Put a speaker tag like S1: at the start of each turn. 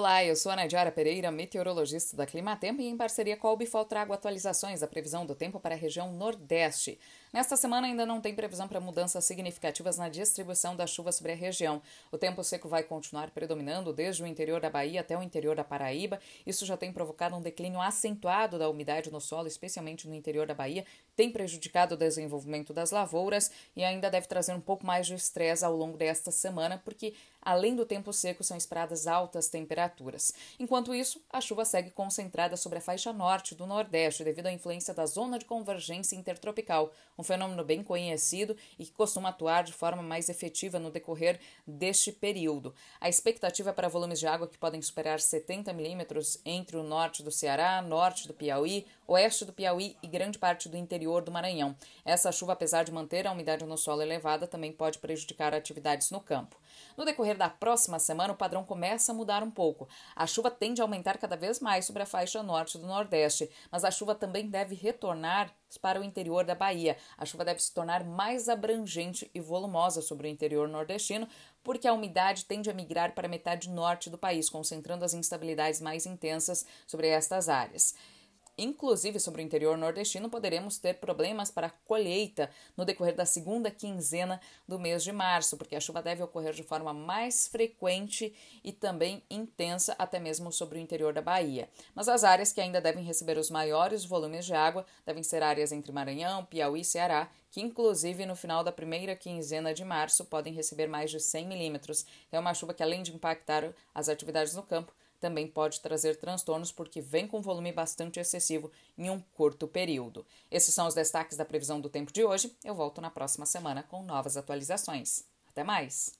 S1: Olá, eu sou a Nadiara Pereira, meteorologista da Climatempo e em parceria com a Ubifol trago atualizações da previsão do tempo para a região Nordeste. Nesta semana ainda não tem previsão para mudanças significativas na distribuição da chuva sobre a região. O tempo seco vai continuar predominando desde o interior da Bahia até o interior da Paraíba. Isso já tem provocado um declínio acentuado da umidade no solo, especialmente no interior da Bahia, tem prejudicado o desenvolvimento das lavouras e ainda deve trazer um pouco mais de estresse ao longo desta semana, porque além do tempo seco são esperadas altas temperaturas. Enquanto isso, a chuva segue concentrada sobre a faixa norte do Nordeste devido à influência da zona de convergência intertropical, um fenômeno bem conhecido e que costuma atuar de forma mais efetiva no decorrer deste período. A expectativa é para volumes de água que podem superar 70 milímetros entre o norte do Ceará, norte do Piauí, oeste do Piauí e grande parte do interior do Maranhão. Essa chuva, apesar de manter a umidade no solo elevada, também pode prejudicar atividades no campo. No decorrer da próxima semana, o padrão começa a mudar um pouco. A chuva tende a aumentar cada vez mais sobre a faixa norte do Nordeste, mas a chuva também deve retornar para o interior da Bahia. A chuva deve se tornar mais abrangente e volumosa sobre o interior nordestino, porque a umidade tende a migrar para a metade norte do país, concentrando as instabilidades mais intensas sobre estas áreas. Inclusive, sobre o interior nordestino, poderemos ter problemas para a colheita no decorrer da segunda quinzena do mês de março, porque a chuva deve ocorrer de forma mais frequente e também intensa, até mesmo sobre o interior da Bahia. Mas as áreas que ainda devem receber os maiores volumes de água devem ser áreas entre Maranhão, Piauí e Ceará, que inclusive no final da primeira quinzena de março podem receber mais de 100 milímetros. É uma chuva que, além de impactar as atividades no campo, também pode trazer transtornos porque vem com volume bastante excessivo em um curto período. Esses são os destaques da previsão do tempo de hoje. Eu volto na próxima semana com novas atualizações. Até mais!